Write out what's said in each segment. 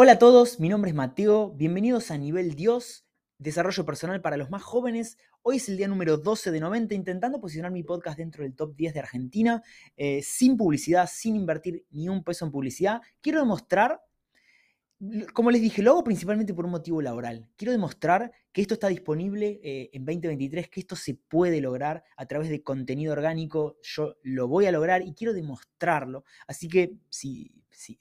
Hola a todos, mi nombre es Mateo, bienvenidos a Nivel Dios, desarrollo personal para los más jóvenes. Hoy es el día número 12 de 90, intentando posicionar mi podcast dentro del top 10 de Argentina, eh, sin publicidad, sin invertir ni un peso en publicidad. Quiero demostrar como les dije, lo hago principalmente por un motivo laboral. Quiero demostrar que esto está disponible eh, en 2023, que esto se puede lograr a través de contenido orgánico. Yo lo voy a lograr y quiero demostrarlo. Así que si, si,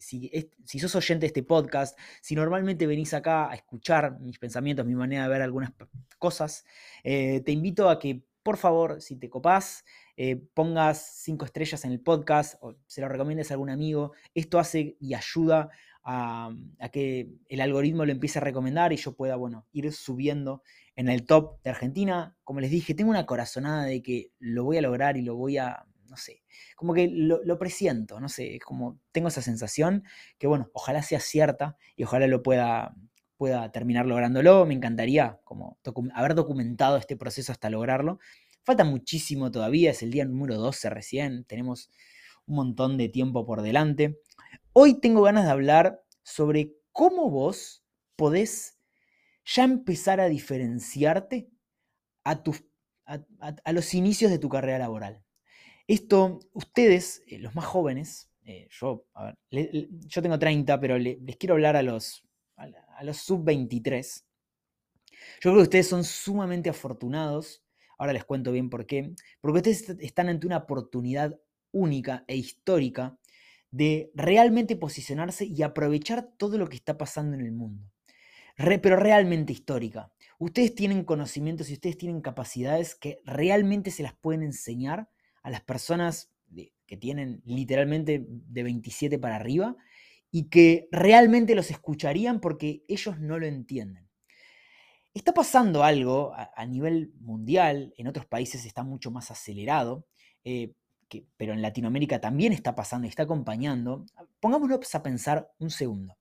si, sos oyente de este podcast, si normalmente venís acá a escuchar mis pensamientos, mi manera de ver algunas cosas, eh, te invito a que, por favor, si te copás, eh, pongas cinco estrellas en el podcast o se lo recomiendes a algún amigo. Esto hace y ayuda a, que el algoritmo lo empiece a recomendar y yo pueda, bueno, ir subiendo en el top de Argentina. Como les dije, tengo una corazonada de que lo voy a lograr y lo voy a, no sé, como que lo, presiento, no sé, como tengo esa sensación que, bueno, ojalá sea cierta y ojalá lo pueda, pueda terminar lográndolo. Me encantaría como haber documentado este proceso hasta lograrlo. Falta muchísimo todavía, es el día número 12 recién, tenemos un montón de tiempo por delante. Hoy tengo ganas de hablar sobre cómo vos podés ya empezar a diferenciarte a, a, los inicios de tu carrera laboral. Esto, ustedes, eh, los más jóvenes, eh, yo, yo tengo 30, pero les quiero hablar a los, a los sub-23. Yo creo que ustedes son sumamente afortunados, ahora les cuento bien por qué, porque ustedes están ante una oportunidad única e histórica de realmente posicionarse y aprovechar todo lo que está pasando en el mundo. pero realmente histórica. Ustedes tienen conocimientos y ustedes tienen capacidades que realmente se las pueden enseñar a las personas que tienen literalmente de 27 para arriba y que realmente los escucharían porque ellos no lo entienden. Está pasando algo a, nivel mundial, en otros países está mucho más acelerado. Eh, pero en Latinoamérica también está pasando y está acompañando, pongámonos a pensar un segundo.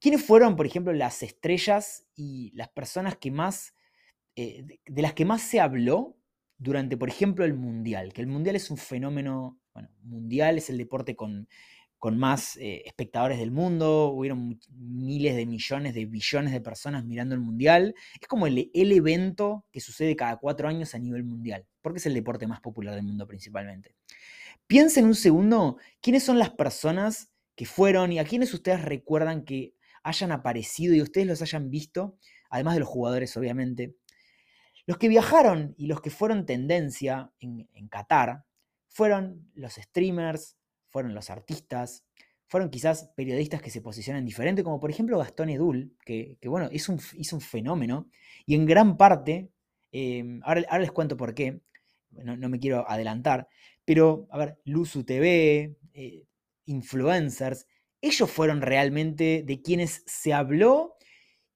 ¿Quiénes fueron, por ejemplo, las estrellas y las personas que más, eh, de, las que más se habló durante, por ejemplo, el Mundial? Que el Mundial es un fenómeno, bueno, mundial es el deporte con con más eh, espectadores del mundo, hubieron miles de millones de billones de personas mirando el Mundial. Es como el, el, evento que sucede cada cuatro años a nivel mundial, porque es el deporte más popular del mundo principalmente. Piensen un segundo quiénes son las personas que fueron y a quiénes ustedes recuerdan que hayan aparecido y ustedes los hayan visto, además de los jugadores obviamente. Los que viajaron y los que fueron tendencia en, Qatar fueron los streamers, fueron los artistas, fueron quizás periodistas que se posicionan diferente, como por ejemplo Gastón Edul, que, bueno, hizo un, un, fenómeno, y en gran parte, em, ahora, les cuento por qué, no, me quiero adelantar, pero, a ver, Luzu TV, eh, influencers, ellos fueron realmente de quienes se habló,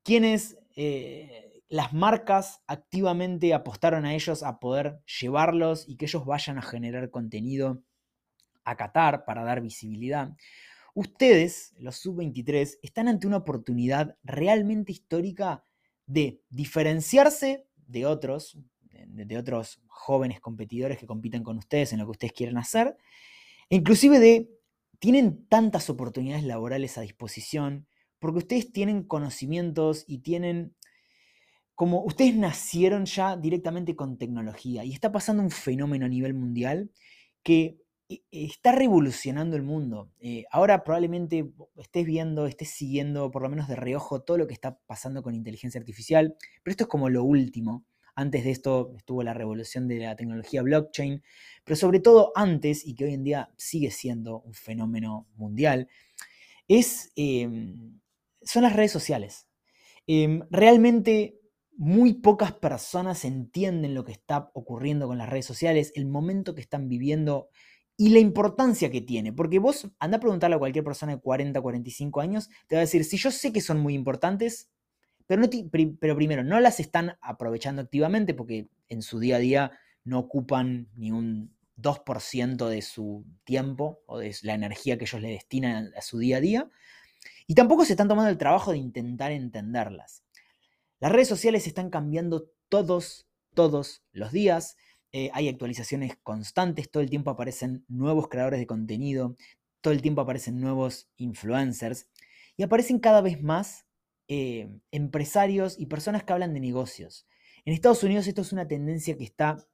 quienes eh, las marcas activamente apostaron a ellos a poder llevarlos y que ellos vayan a generar contenido acatar, para dar visibilidad, ustedes, los sub-23, están ante una oportunidad realmente histórica de diferenciarse de otros, de, otros jóvenes competidores que compiten con ustedes en lo que ustedes quieren hacer, e inclusive de, tienen tantas oportunidades laborales a disposición, porque ustedes tienen conocimientos y tienen como ustedes nacieron ya directamente con tecnología y está pasando un fenómeno a nivel mundial que e, está revolucionando el mundo. Eh, ahora probablemente estés viendo, estés siguiendo por lo menos de reojo todo lo que está pasando con inteligencia artificial, pero esto es como lo último. Antes de esto estuvo la revolución de la tecnología blockchain, pero sobre todo antes, y que hoy en día sigue siendo un fenómeno mundial, es, em, son las redes sociales. Em, realmente muy pocas personas entienden lo que está ocurriendo con las redes sociales, el momento que están viviendo y la importancia que tiene. Porque vos anda a preguntarle a cualquier persona de 40, 45 años, te va a decir, si yo sé que son muy importantes, pero, pero primero, no las están aprovechando activamente porque en su día a día no ocupan ni un 2% de su tiempo o de la energía que ellos le destinan a su día a día. Y tampoco se están tomando el trabajo de intentar entenderlas. Las redes sociales están cambiando todos, todos los días. Eh, hay actualizaciones constantes, todo el tiempo aparecen nuevos creadores de contenido, todo el tiempo aparecen nuevos influencers. Y aparecen cada vez más eh, empresarios y personas que hablan de negocios. En Estados Unidos esto es una tendencia que está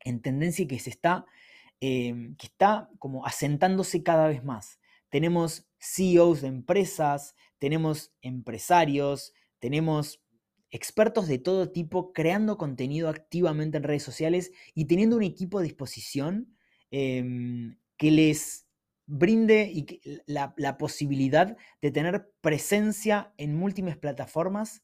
en tendencia que se está, eh, que está como asentándose cada vez más. Tenemos CEOs de empresas, tenemos empresarios, tenemos expertos de todo tipo creando contenido activamente en redes sociales y teniendo un equipo a disposición em, que les brinde la, posibilidad de tener presencia en múltiples plataformas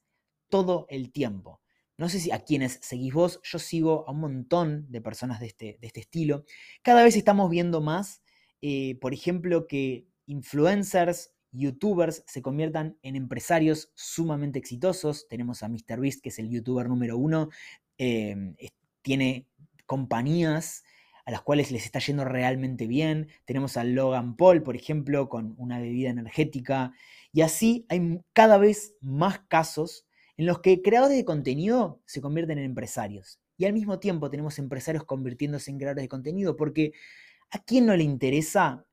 todo el tiempo. No sé si a quienes seguís vos, yo sigo a un montón de personas de este, de este estilo. Cada vez estamos viendo más, eh, por ejemplo, que influencers, youtubers se conviertan en empresarios sumamente exitosos. Tenemos a MrBeast, que es el youtuber número uno, em, tiene compañías a las cuales les está yendo realmente bien. Tenemos a Logan Paul, por ejemplo, con una bebida energética. Y así hay cada vez más casos en los que creadores de contenido se convierten en empresarios. Y al mismo tiempo tenemos empresarios convirtiéndose en creadores de contenido, porque ¿a quién no le interesa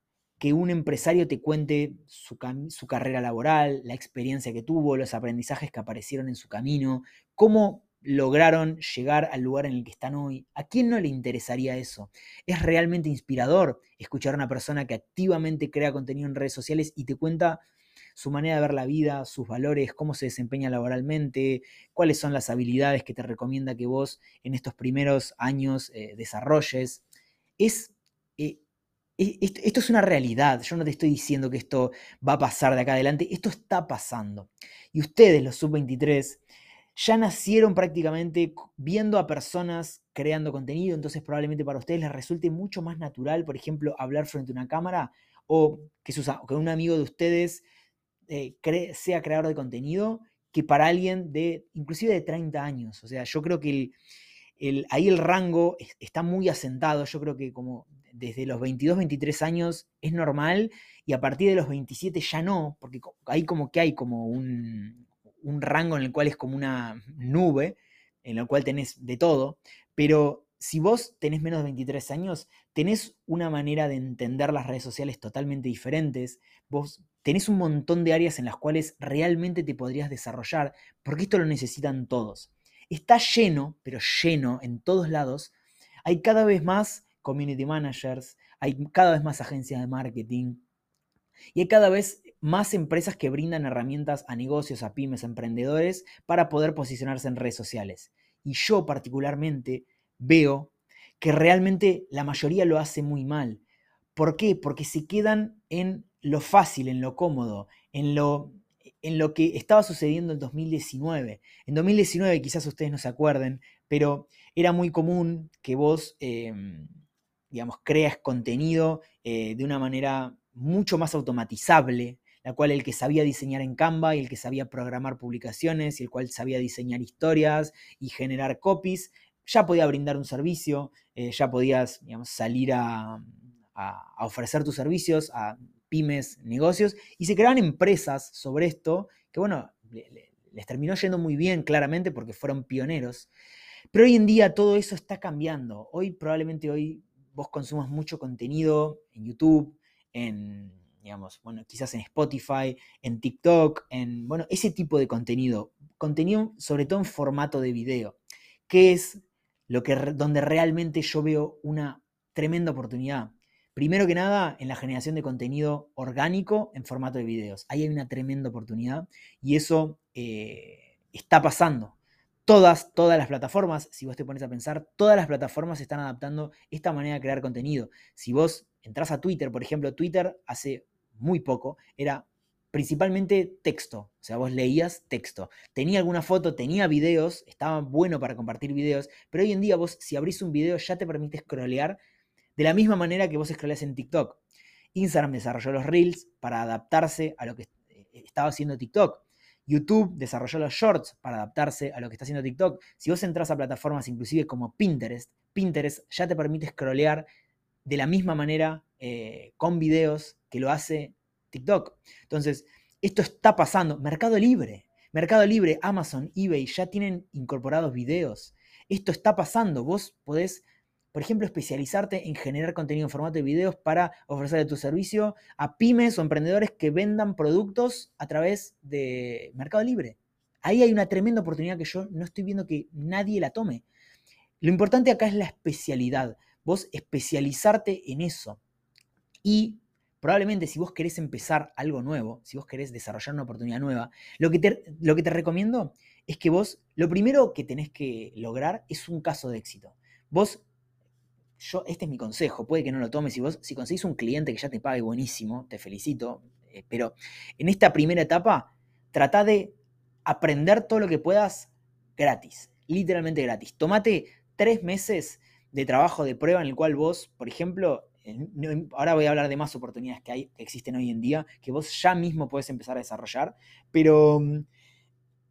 que un empresario te cuente su, su, carrera laboral, la experiencia que tuvo, los aprendizajes que aparecieron en su camino, cómo lograron llegar al lugar en el que están hoy. ¿A quién no le interesaría eso? Es realmente inspirador escuchar a una persona que activamente crea contenido en redes sociales y te cuenta su manera de ver la vida, sus valores, cómo se desempeña laboralmente, cuáles son las habilidades que te recomienda que vos en estos primeros años eh, desarrolles. Es esto es una realidad, yo no te estoy diciendo que esto va a pasar de acá adelante, esto está pasando. Y ustedes, los sub-23, ya nacieron prácticamente viendo a personas creando contenido, entonces probablemente para ustedes les resulte mucho más natural, por ejemplo, hablar frente a una cámara o que, un amigo de ustedes eh, sea creador de contenido que para alguien de inclusive de 30 años. O sea, yo creo que ahí el rango está muy asentado, yo creo que como desde los 22, 23 años es normal y a partir de los 27 ya no, porque hay como que hay como un, rango en el cual es como una nube, en el cual tenés de todo, pero si vos tenés menos de 23 años, tenés una manera de entender las redes sociales totalmente diferentes, vos tenés un montón de áreas en las cuales realmente te podrías desarrollar, porque esto lo necesitan todos. Está lleno, pero lleno en todos lados. Hay cada vez más community managers, hay cada vez más agencias de marketing y hay cada vez más empresas que brindan herramientas a negocios, a pymes, a emprendedores para poder posicionarse en redes sociales. Y yo particularmente veo que realmente la mayoría lo hace muy mal. ¿Por qué? Porque se quedan en lo fácil, en lo cómodo, en lo, en lo que estaba sucediendo en 2019. En 2019 quizás ustedes no se acuerden, pero era muy común que vos... Em, digamos, creas contenido eh, de una manera mucho más automatizable, la cual el que sabía diseñar en Canva y el que sabía programar publicaciones y el cual sabía diseñar historias y generar copies, ya podía brindar un servicio, eh, ya podías digamos, salir a, ofrecer tus servicios a pymes, negocios, y se creaban empresas sobre esto que, bueno, les terminó yendo muy bien claramente porque fueron pioneros. Pero hoy en día todo eso está cambiando. Hoy probablemente hoy vos consumas mucho contenido en YouTube, en, digamos, bueno, quizás en Spotify, en TikTok, en, bueno, ese tipo de contenido. Contenido sobre todo en formato de video, que es lo que, donde realmente yo veo una tremenda oportunidad. Primero que nada, en la generación de contenido orgánico en formato de videos. Ahí hay una tremenda oportunidad y eso eh, está pasando todas, todas las plataformas, si vos te pones a pensar, todas las plataformas están adaptando esta manera de crear contenido. Si vos entras a Twitter, por ejemplo, Twitter hace muy poco era principalmente texto, o sea, vos leías texto. Tenía alguna foto, tenía videos, estaba bueno para compartir videos, pero hoy en día vos si abrís un video ya te permite scrollear de la misma manera que vos scrolleas en TikTok. Instagram desarrolló los Reels para adaptarse a lo que eh, estaba haciendo TikTok. YouTube desarrolló los shorts para adaptarse a lo que está haciendo TikTok. Si vos entras a plataformas inclusive como Pinterest, Pinterest ya te permite scrollear de la misma manera eh, con videos que lo hace TikTok. Entonces, esto está pasando. Mercado Libre, Mercado Libre, Amazon, eBay ya tienen incorporados videos. Esto está pasando. Vos podés por ejemplo, especializarte en generar contenido en formato de videos para ofrecerle tu servicio a pymes o emprendedores que vendan productos a través de Mercado Libre. Ahí hay una tremenda oportunidad que yo no estoy viendo que nadie la tome. Lo importante acá es la especialidad. Vos especializarte en eso. Y probablemente si vos querés empezar algo nuevo, si vos querés desarrollar una oportunidad nueva, lo que te, lo que te recomiendo es que vos, lo primero que tenés que lograr es un caso de éxito. Vos yo, este es mi consejo, puede que no lo tomes, si vos, si conseguís un cliente que ya te pague buenísimo, te felicito, eh, pero en esta primera etapa, trata de aprender todo lo que puedas gratis, literalmente gratis. Tómate tres meses de trabajo de prueba en el cual vos, por ejemplo, ahora voy a hablar de más oportunidades que, hay, que existen hoy en día, que vos ya mismo puedes empezar a desarrollar, pero, mm,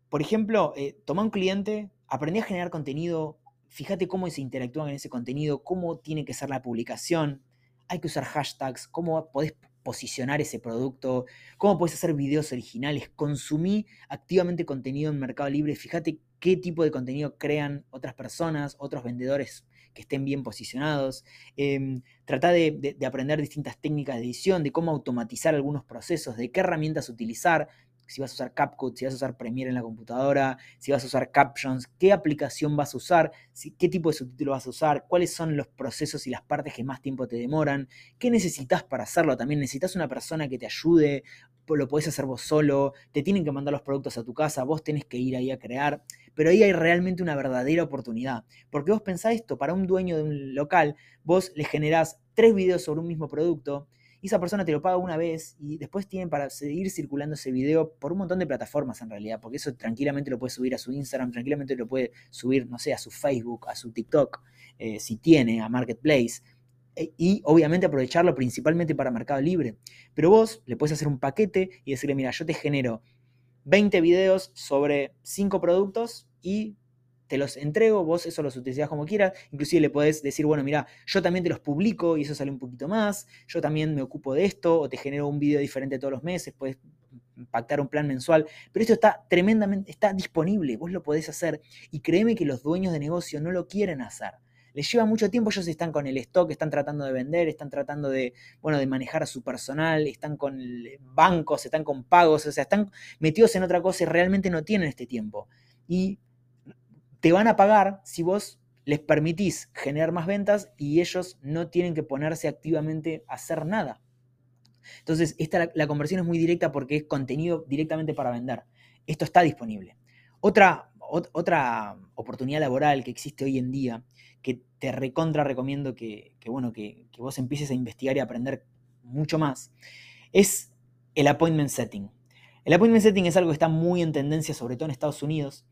por ejemplo, eh, toma un cliente, aprendí a generar contenido fíjate cómo se interactúan en ese contenido, cómo tiene que ser la publicación, hay que usar hashtags, cómo podés posicionar ese producto, cómo puedes hacer videos originales, consumí activamente contenido en Mercado Libre, fíjate qué tipo de contenido crean otras personas, otros vendedores que estén bien posicionados, eh, trata de, aprender distintas técnicas de edición, de cómo automatizar algunos procesos, de qué herramientas utilizar, si vas a usar CapCut, si vas a usar Premiere en la computadora, si vas a usar Captions, qué aplicación vas a usar, qué tipo de subtítulo vas a usar, cuáles son los procesos y las partes que más tiempo te demoran, qué necesitas para hacerlo. También necesitas una persona que te ayude, lo podés hacer vos solo, te tienen que mandar los productos a tu casa, vos tenés que ir ahí a crear, pero ahí hay realmente una verdadera oportunidad. Porque vos pensás esto, para un dueño de un local, vos le generás tres videos sobre un mismo producto, y esa persona te lo paga una vez y después tienen para seguir circulando ese video por un montón de plataformas en realidad, porque eso tranquilamente lo puede subir a su Instagram, tranquilamente lo puede subir, no sé, a su Facebook, a su TikTok, eh, si tiene, a Marketplace. E, y obviamente aprovecharlo principalmente para Mercado Libre. Pero vos le puedes hacer un paquete y decirle, mira, yo te genero 20 videos sobre 5 productos y te los entrego, vos eso los utilizás como quieras, inclusive le podés decir, bueno, mira, yo también te los publico y eso sale un poquito más, yo también me ocupo de esto, o te genero un video diferente todos los meses, puedes pactar un plan mensual, pero esto está tremendamente, está disponible, vos lo podés hacer y créeme que los dueños de negocio no lo quieren hacer. Les lleva mucho tiempo, ellos están con el stock, están tratando de vender, están tratando de, bueno, de manejar a su personal, están con bancos, están con pagos, o sea, están metidos en otra cosa y realmente no tienen este tiempo. Y te van a pagar si vos les permitís generar más ventas y ellos no tienen que ponerse activamente a hacer nada. Entonces, esta, la, conversión es muy directa porque es contenido directamente para vender. Esto está disponible. Otra, otra oportunidad laboral que existe hoy en día, que te recontra recomiendo que, bueno, que, que vos empieces a investigar y aprender mucho más, es el appointment setting. El appointment setting es algo que está muy en tendencia, sobre todo en Estados Unidos,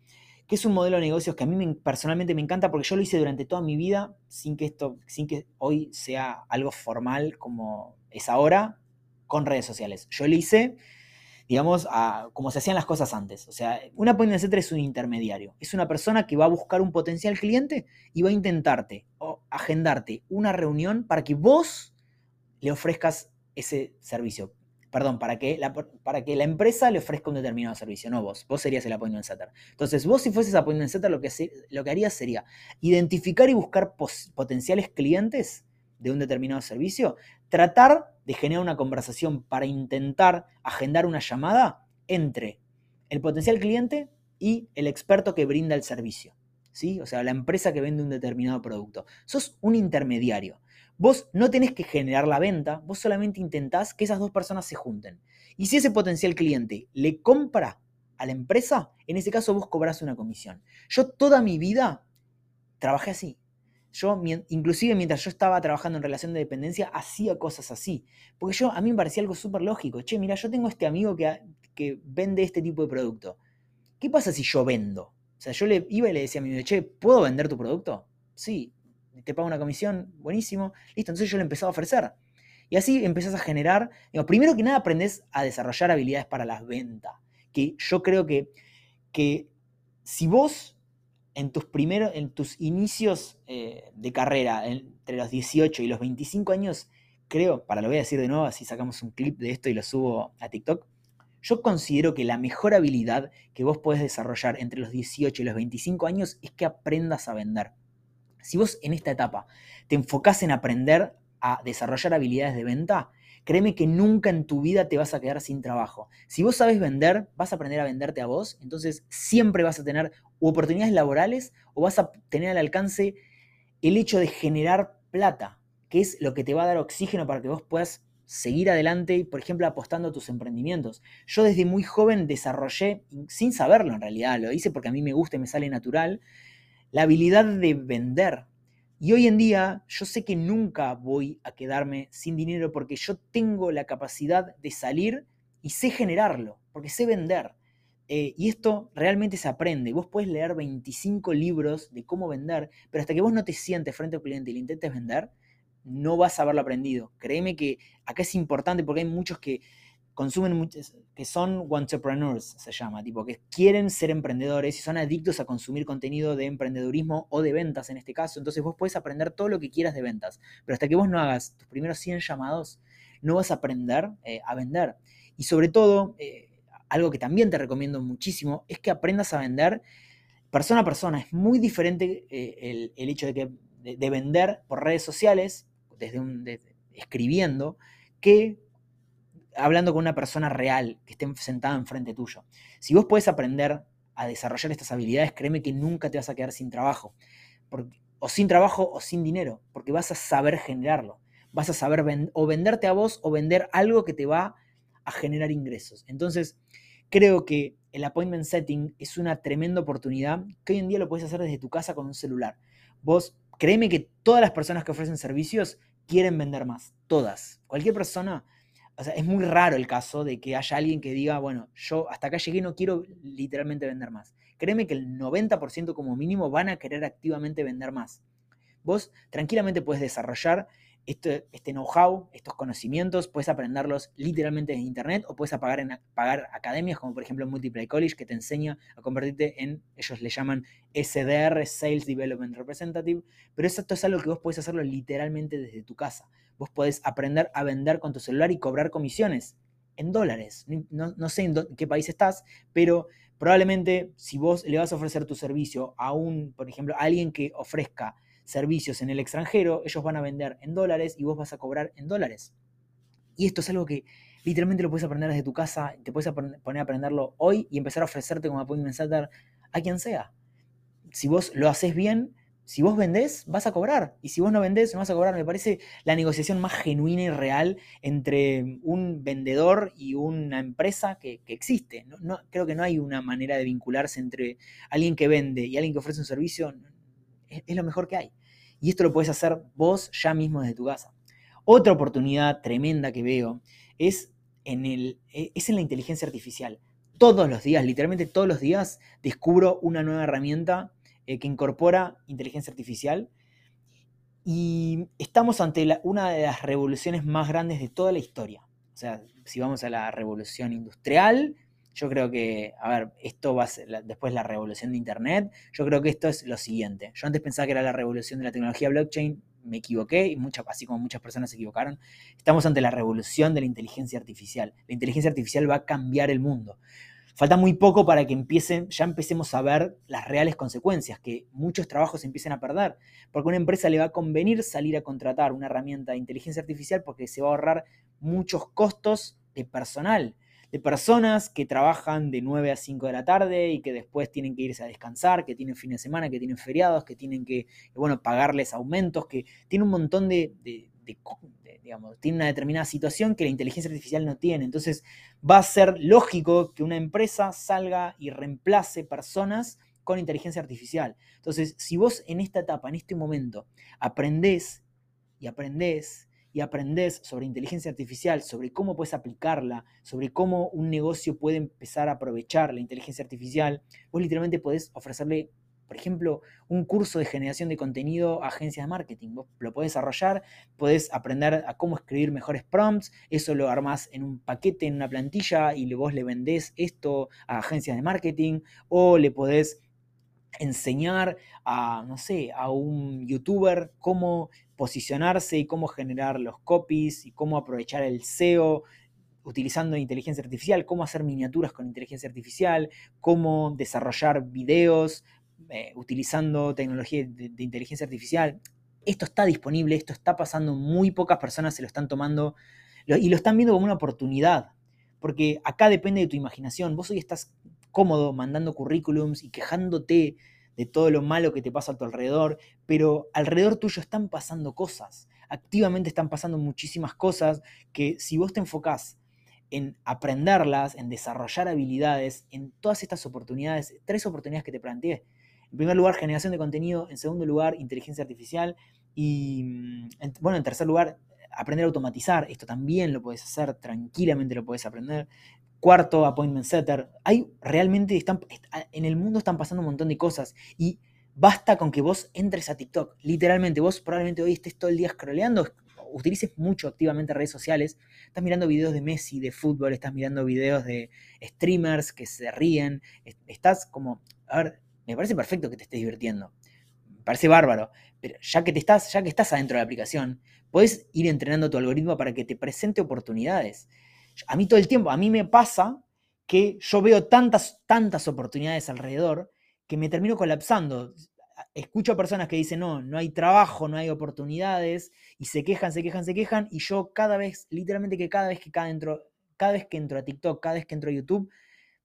que es un modelo de negocios que a mí personalmente me encanta porque yo lo hice durante toda mi vida sin que esto, sin que hoy sea algo formal como es ahora con redes sociales. Yo lo hice, digamos, como se hacían las cosas antes. O sea, un appointment setter es un intermediario. Es una persona que va a buscar un potencial cliente y va a intentarte o agendarte una reunión para que vos le ofrezcas ese servicio perdón, para que, la, para que la empresa le ofrezca un determinado servicio, no vos. Vos serías el appointment setter. Entonces, vos si fueses appointment setter, lo que, lo que harías sería identificar y buscar potenciales clientes de un determinado servicio, tratar de generar una conversación para intentar agendar una llamada entre el potencial cliente y el experto que brinda el servicio. ¿sí? O sea, la empresa que vende un determinado producto. Sos un intermediario. Vos no tenés que generar la venta, vos solamente intentás que esas dos personas se junten. Y si ese potencial cliente le compra a la empresa, en ese caso vos cobrás una comisión. Yo toda mi vida trabajé así. Yo, inclusive mientras yo estaba trabajando en relación de dependencia, hacía cosas así. Porque yo, a mí me parecía algo súper lógico. Che, mira, yo tengo este amigo que, que vende este tipo de producto. ¿Qué pasa si yo vendo? O sea, yo le iba y le decía a mi amigo, che, ¿puedo vender tu producto? Sí, te pago una comisión, buenísimo. Listo, entonces yo le empezaba a ofrecer. Y así empezás a generar, primero que nada aprendes a desarrollar habilidades para las ventas, que yo creo que, que si vos en tus primeros, en tus inicios eh, de carrera, entre los 18 y los 25 años, creo, para lo voy a decir de nuevo, así sacamos un clip de esto y lo subo a TikTok, yo considero que la mejor habilidad que vos podés desarrollar entre los 18 y los 25 años es que aprendas a vender. Si vos en esta etapa te enfocás en aprender a desarrollar habilidades de venta, créeme que nunca en tu vida te vas a quedar sin trabajo. Si vos sabes vender, vas a aprender a venderte a vos, entonces siempre vas a tener oportunidades laborales o vas a tener al alcance el hecho de generar plata, que es lo que te va a dar oxígeno para que vos puedas seguir adelante, por ejemplo, apostando a tus emprendimientos. Yo desde muy joven desarrollé, sin saberlo en realidad, lo hice porque a mí me gusta y me sale natural, la habilidad de vender. Y hoy en día yo sé que nunca voy a quedarme sin dinero porque yo tengo la capacidad de salir y sé generarlo, porque sé vender. Eh, y esto realmente se aprende. Vos puedes leer 25 libros de cómo vender, pero hasta que vos no te sientes frente al cliente y le intentes vender, no vas a haberlo aprendido. Créeme que acá es importante porque hay muchos que consumen muchos, que son entrepreneurs, se llama, tipo, que quieren ser emprendedores y son adictos a consumir contenido de emprendedurismo o de ventas en este caso. Entonces vos puedes aprender todo lo que quieras de ventas, pero hasta que vos no hagas tus primeros 100 llamados, no vas a aprender eh, a vender. Y sobre todo, eh, algo que también te recomiendo muchísimo es que aprendas a vender persona a persona. Es muy diferente eh, el, hecho de, que, de, vender por redes sociales, desde un, escribiendo, que hablando con una persona real que esté sentada enfrente tuyo. Si vos puedes aprender a desarrollar estas habilidades, créeme que nunca te vas a quedar sin trabajo. o sin trabajo o sin dinero, porque vas a saber generarlo. Vas a saber o venderte a vos o vender algo que te va a generar ingresos. Entonces, creo que el appointment setting es una tremenda oportunidad que hoy en día lo puedes hacer desde tu casa con un celular. Vos, créeme que todas las personas que ofrecen servicios quieren vender más. Todas. Cualquier persona o sea, es muy raro el caso de que haya alguien que diga, bueno, yo hasta acá llegué, no quiero literalmente vender más. Créeme que el 90% como mínimo van a querer activamente vender más. Vos tranquilamente puedes desarrollar este, know-how, estos conocimientos, puedes aprenderlos literalmente en internet o puedes pagar, en, pagar academias como por ejemplo Multiply College que te enseña a convertirte en, ellos le llaman SDR, Sales Development Representative, pero esto es algo que vos puedes hacerlo literalmente desde tu casa. Vos podés aprender a vender con tu celular y cobrar comisiones en dólares. No, sé en, qué país estás, pero probablemente si vos le vas a ofrecer tu servicio a un, por ejemplo, a alguien que ofrezca servicios en el extranjero, ellos van a vender en dólares y vos vas a cobrar en dólares. Y esto es algo que literalmente lo puedes aprender desde tu casa, te puedes poner a aprenderlo hoy y empezar a ofrecerte como appointment setter a quien sea. Si vos lo haces bien, si vos vendés, vas a cobrar. Y si vos no vendés, no vas a cobrar. Me parece la negociación más genuina y real entre un vendedor y una empresa que, existe. No, creo que no hay una manera de vincularse entre alguien que vende y alguien que ofrece un servicio es, lo mejor que hay. Y esto lo puedes hacer vos ya mismo desde tu casa. Otra oportunidad tremenda que veo es en, el, e, es en la inteligencia artificial. Todos los días, literalmente todos los días, descubro una nueva herramienta eh, que incorpora inteligencia artificial. Y estamos ante una de las revoluciones más grandes de toda la historia. O sea, si vamos a la revolución industrial, yo creo que, a ver, esto va a ser después la revolución de Internet. Yo creo que esto es lo siguiente. Yo antes pensaba que era la revolución de la tecnología blockchain, me equivoqué y muchas, así como muchas personas se equivocaron. Estamos ante la revolución de la inteligencia artificial. La inteligencia artificial va a cambiar el mundo. Falta muy poco para que empiecen, ya empecemos a ver las reales consecuencias, que muchos trabajos se empiecen a perder, porque a una empresa le va a convenir salir a contratar una herramienta de inteligencia artificial porque se va a ahorrar muchos costos de personal de personas que trabajan de 9 a 5 de la tarde y que después tienen que irse a descansar, que tienen fines de semana, que tienen feriados, que tienen que, bueno, pagarles aumentos, que tiene un montón de, digamos, tiene una determinada situación que la inteligencia artificial no tiene. Entonces va a ser lógico que una empresa salga y reemplace personas con inteligencia artificial. Entonces, si vos en esta etapa, en este momento, aprendés y aprendés y aprendes sobre inteligencia artificial, sobre cómo puedes aplicarla, sobre cómo un negocio puede empezar a aprovechar la inteligencia artificial, vos literalmente podés ofrecerle, por ejemplo, un curso de generación de contenido a agencias de marketing. Vos lo podés desarrollar, podés aprender a cómo escribir mejores prompts, eso lo armás en un paquete, en una plantilla y vos le vendés esto a agencias de marketing o le podés enseñar a, no sé, a un youtuber cómo posicionarse y cómo generar los copies y cómo aprovechar el SEO utilizando inteligencia artificial, cómo hacer miniaturas con inteligencia artificial, cómo desarrollar videos eh, utilizando tecnología de, de, inteligencia artificial. Esto está disponible, esto está pasando, muy pocas personas se lo están tomando y lo están viendo como una oportunidad, porque acá depende de tu imaginación. Vos hoy estás cómodo mandando currículums y quejándote de todo lo malo que te pasa a tu alrededor, pero alrededor tuyo están pasando cosas, activamente están pasando muchísimas cosas que si vos te enfocás en aprenderlas, en desarrollar habilidades, en todas estas oportunidades, tres oportunidades que te planteé. En primer lugar, generación de contenido, en segundo lugar, inteligencia artificial y, mm, bueno, en tercer lugar, aprender a automatizar. Esto también lo puedes hacer, tranquilamente lo puedes aprender. Cuarto, appointment setter. Hay realmente, están, en el mundo están pasando un montón de cosas y basta con que vos entres a TikTok. Literalmente, vos probablemente hoy estés todo el día scrolleando, utilices mucho activamente redes sociales, estás mirando videos de Messi, de fútbol, estás mirando videos de streamers que se ríen, estás como, a ver, me parece perfecto que te estés divirtiendo, parece bárbaro, pero ya que, te estás, ya que estás adentro de la aplicación, puedes ir entrenando tu algoritmo para que te presente oportunidades. A mí todo el tiempo, a mí me pasa que yo veo tantas, tantas oportunidades alrededor que me termino colapsando. Escucho a personas que dicen, no, no hay trabajo, no hay oportunidades, y se quejan, se quejan, se quejan, y yo cada vez, literalmente que cada vez que cada, cada vez que entro a TikTok, cada vez que entro a YouTube,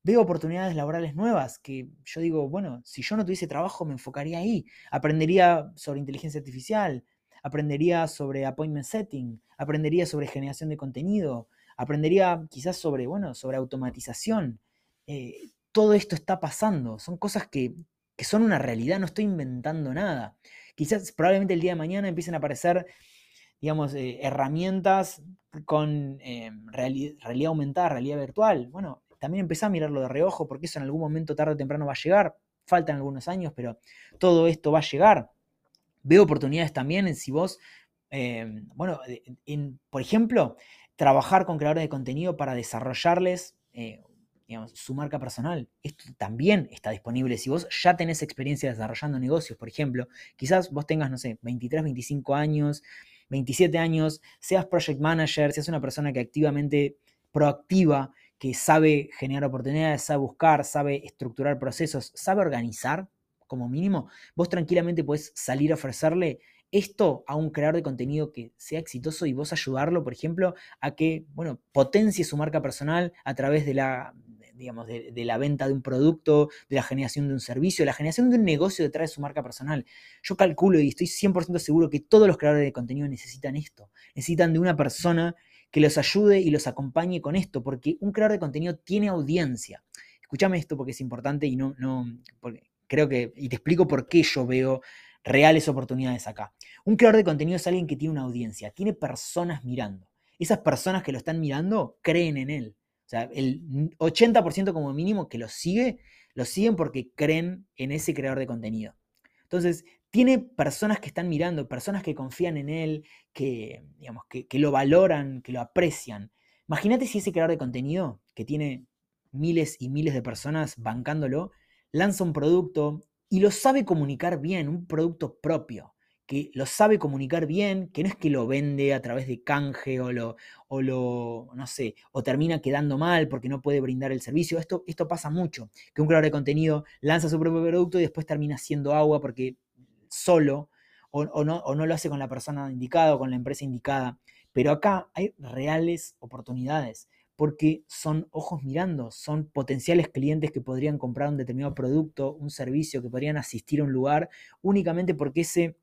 veo oportunidades laborales nuevas, que yo digo, bueno, si yo no tuviese trabajo me enfocaría ahí, aprendería sobre inteligencia artificial, aprendería sobre appointment setting, aprendería sobre generación de contenido, aprendería quizás sobre, bueno, sobre automatización. Eh, todo esto está pasando, son cosas que que son una realidad, no estoy inventando nada. Quizás probablemente el día de mañana empiecen a aparecer, digamos, eh, herramientas con eh, realidad aumentada, realidad virtual. Bueno, también empecé a mirarlo de reojo porque eso en algún momento tarde o temprano va a llegar. Faltan algunos años, pero todo esto va a llegar. Veo oportunidades también en si vos, bueno, en, por ejemplo, trabajar con creadores de contenido para desarrollarles su marca personal. Esto también está disponible. Si vos ya tenés experiencia desarrollando negocios, por ejemplo, quizás vos tengas, no sé, 23, 25 años, 27 años, seas project manager, seas una persona que activamente proactiva, que sabe generar oportunidades, sabe buscar, sabe estructurar procesos, sabe organizar, como mínimo, vos tranquilamente podés salir a ofrecerle esto a un creador de contenido que sea exitoso y vos ayudarlo, por ejemplo, a que, bueno, potencie su marca personal a través de la, digamos, de, la venta de un producto, de la generación de un servicio, de la generación de un negocio detrás de su marca personal. Yo calculo y estoy 100% seguro que todos los creadores de contenido necesitan esto. Necesitan de una persona que los ayude y los acompañe con esto, porque un creador de contenido tiene audiencia. Escúchame esto porque es importante y no, no, creo que, y te explico por qué yo veo reales oportunidades acá. Un creador de contenido es alguien que tiene una audiencia, tiene personas mirando. Esas personas que lo están mirando creen en él. O sea, el 80% como mínimo que lo sigue, lo siguen porque creen en ese creador de contenido. Entonces, tiene personas que están mirando, personas que confían en él, que, digamos, que, lo valoran, que lo aprecian. Imagínate si ese creador de contenido, que tiene miles y miles de personas bancándolo, lanza un producto y lo sabe comunicar bien, un producto propio que lo sabe comunicar bien, que no es que lo vende a través de canje o lo, o lo, no sé, o termina quedando mal porque no puede brindar el servicio. Esto, esto pasa mucho, que un creador de contenido lanza su propio producto y después termina haciendo agua porque solo o, no, o no lo hace con la persona indicada o con la empresa indicada. Pero acá hay reales oportunidades porque son ojos mirando, son potenciales clientes que podrían comprar un determinado producto, un servicio, que podrían asistir a un lugar únicamente porque ese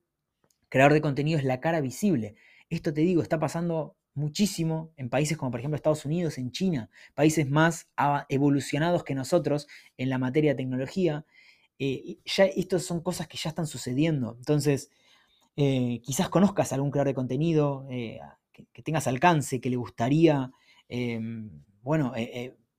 creador de contenido es la cara visible. Esto te digo, está pasando muchísimo en países como por ejemplo Estados Unidos, en China, países más evolucionados que nosotros en la materia de tecnología. Eh, ya estas son cosas que ya están sucediendo. Entonces, eh, quizás conozcas algún creador de contenido eh, que, tengas alcance, que le gustaría, em, bueno,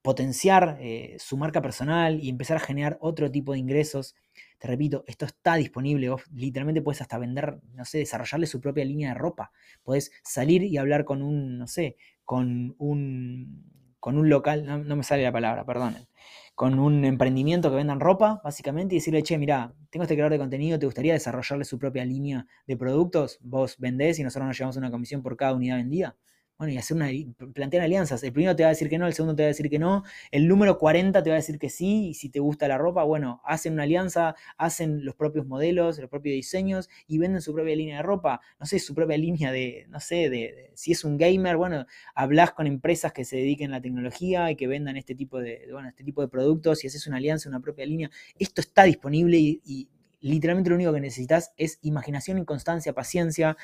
potenciar su marca personal y empezar a generar otro tipo de ingresos te repito, esto está disponible. Vos literalmente puedes hasta vender, no sé, desarrollarle su propia línea de ropa. Puedes salir y hablar con un, no sé, con un, con un local, no, me sale la palabra, perdonen, con un emprendimiento que vendan ropa, básicamente, y decirle, che, mira, tengo este creador de contenido, ¿te gustaría desarrollarle su propia línea de productos? Vos vendés y nosotros nos llevamos una comisión por cada unidad vendida. Bueno, y hacer una, plantear alianzas. El primero te va a decir que no, el segundo te va a decir que no, el número 40 te va a decir que sí, y si te gusta la ropa, bueno, hacen una alianza, hacen los propios modelos, los propios diseños y venden su propia línea de ropa, no sé, su propia línea de, no sé, de, si es un gamer, bueno, hablas con empresas que se dediquen a la tecnología y que vendan este tipo de, bueno, este tipo de productos y haces una alianza, una propia línea. Esto está disponible y literalmente lo único que necesitas es imaginación y constancia, paciencia.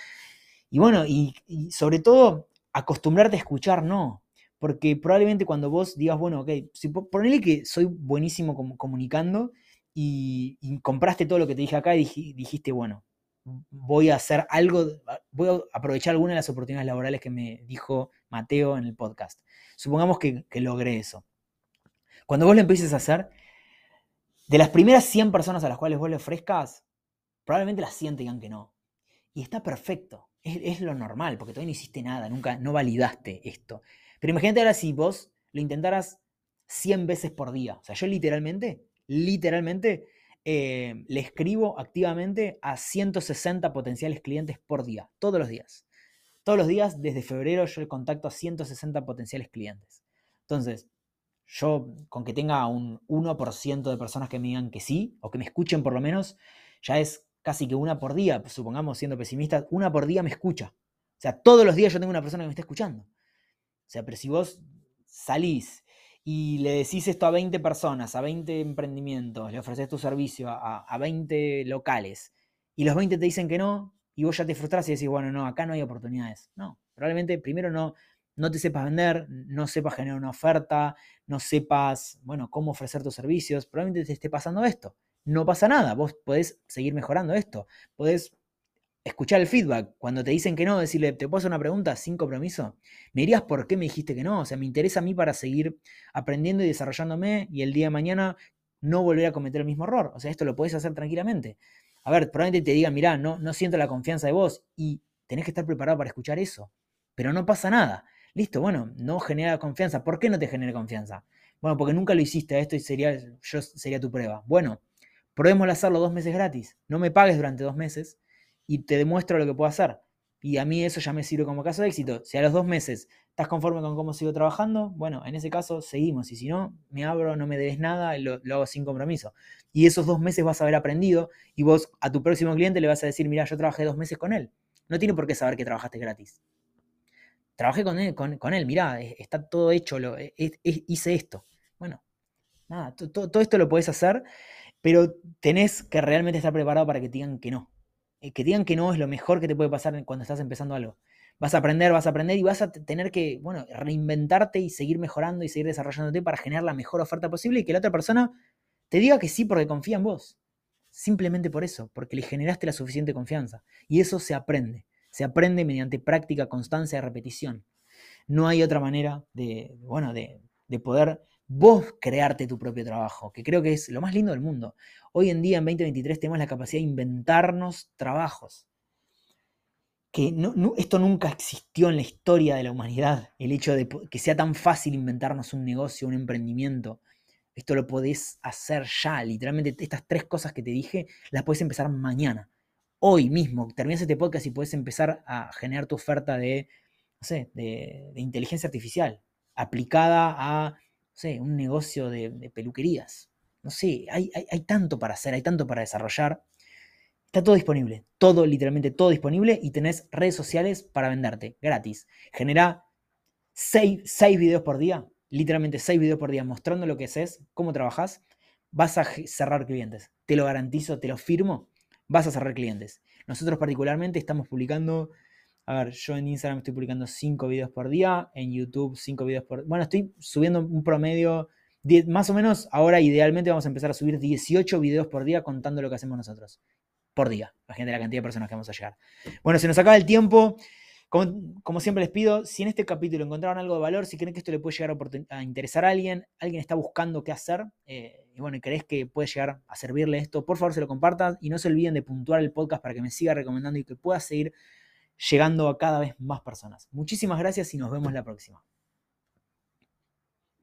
Y bueno, y, sobre todo, acostumbrarte a escuchar no. Porque probablemente cuando vos digas, bueno, ok, si, ponele que soy buenísimo comunicando y, compraste todo lo que te dije acá y dijiste, bueno, voy a hacer algo, voy a aprovechar alguna de las oportunidades laborales que me dijo Mateo en el podcast. Supongamos que, que logré eso. Cuando vos lo empieces a hacer, de las primeras 100 personas a las cuales vos le ofrezcas, probablemente las 100 digan que no. Y está perfecto. Es, lo normal, porque todavía no hiciste nada, nunca, no validaste esto. Pero imagínate ahora si vos lo intentaras 100 veces por día. O sea, yo literalmente, literalmente, eh, le escribo activamente a 160 potenciales clientes por día, todos los días. Todos los días, desde febrero, yo contacto a 160 potenciales clientes. Entonces, yo con que tenga un 1% de personas que me digan que sí, o que me escuchen por lo menos, ya es casi que una por día, supongamos siendo pesimistas, una por día me escucha. O sea, todos los días yo tengo una persona que me está escuchando. O sea, pero si vos salís y le decís esto a 20 personas, a 20 emprendimientos, le ofreces tu servicio a, a 20 locales, y los 20 te dicen que no, y vos ya te frustras y decís, bueno, no, acá no hay oportunidades. No, probablemente primero no, no te sepas vender, no sepas generar una oferta, no sepas, bueno, cómo ofrecer tus servicios, probablemente te esté pasando esto. No pasa nada, vos podés seguir mejorando esto, podés escuchar el feedback. Cuando te dicen que no, decirle, ¿te puedo una pregunta sin compromiso? ¿Me dirías por qué me dijiste que no? O sea, me interesa a mí para seguir aprendiendo y desarrollándome y el día de mañana no volver a cometer el mismo error. O sea, esto lo podés hacer tranquilamente. A ver, probablemente te digan, mirá, no, no siento la confianza de vos y tenés que estar preparado para escuchar eso. Pero no pasa nada. Listo, bueno, no genera confianza. ¿Por qué no te genera confianza? Bueno, porque nunca lo hiciste, esto y sería, yo, sería tu prueba. Bueno, probémoslo hacerlo dos meses gratis. No me pagues durante dos meses y te demuestro lo que puedo hacer. Y a mí eso ya me sirve como caso de éxito. Si a los dos meses estás conforme con cómo sigo trabajando, bueno, en ese caso seguimos. Y si no, me abro, no me debes nada, lo, hago sin compromiso. Y esos dos meses vas a haber aprendido y vos a tu próximo cliente le vas a decir, mira, yo trabajé dos meses con él. No tiene por qué saber que trabajaste gratis trabajé con él, con, mirá, está todo hecho, lo, hice esto. Bueno, nada, todo esto lo puedes hacer, pero tenés que realmente estar preparado para que te digan que no. Eh, que digan que no es lo mejor que te puede pasar cuando estás empezando algo. Vas a aprender, vas a aprender y vas a tener que, bueno, reinventarte y seguir mejorando y seguir desarrollándote para generar la mejor oferta posible y que la otra persona te diga que sí porque confía en vos. Simplemente por eso, porque le generaste la suficiente confianza. Y eso se aprende. Se aprende mediante práctica, constancia y repetición. No hay otra manera de, bueno, de, poder vos crearte tu propio trabajo, que creo que es lo más lindo del mundo. Hoy en día, en 2023, tenemos la capacidad de inventarnos trabajos. Que esto nunca existió en la historia de la humanidad, el hecho de que sea tan fácil inventarnos un negocio, un emprendimiento. Esto lo podés hacer ya, literalmente estas tres cosas que te dije, las podés empezar mañana hoy mismo, terminas este podcast y puedes empezar a generar tu oferta de, no sé, de, inteligencia artificial aplicada a, no sé, un negocio de, peluquerías. No sé, hay, hay, tanto para hacer, hay tanto para desarrollar. Está todo disponible, todo, literalmente todo disponible y tenés redes sociales para venderte, gratis. Genera 6 videos por día, literalmente 6 videos por día mostrando lo que haces, cómo trabajas, vas a cerrar clientes. Te lo garantizo, te lo firmo vas a cerrar clientes. Nosotros particularmente estamos publicando, a ver, yo en Instagram estoy publicando 5 videos por día, en YouTube 5 videos por... Bueno, estoy subiendo un promedio, más o menos, ahora idealmente vamos a empezar a subir 18 videos por día contando lo que hacemos nosotros. Por día. Imagínate la cantidad de personas que vamos a llegar. Bueno, se nos acaba el tiempo. Como, siempre les pido, si en este capítulo encontraron algo de valor, si creen que esto le puede llegar a, interesar a alguien, alguien está buscando qué hacer, eh, y bueno, y crees que puede llegar a servirle esto, por favor se lo compartan y no se olviden de puntuar el podcast para que me siga recomendando y que pueda seguir llegando a cada vez más personas. Muchísimas gracias y nos vemos la próxima.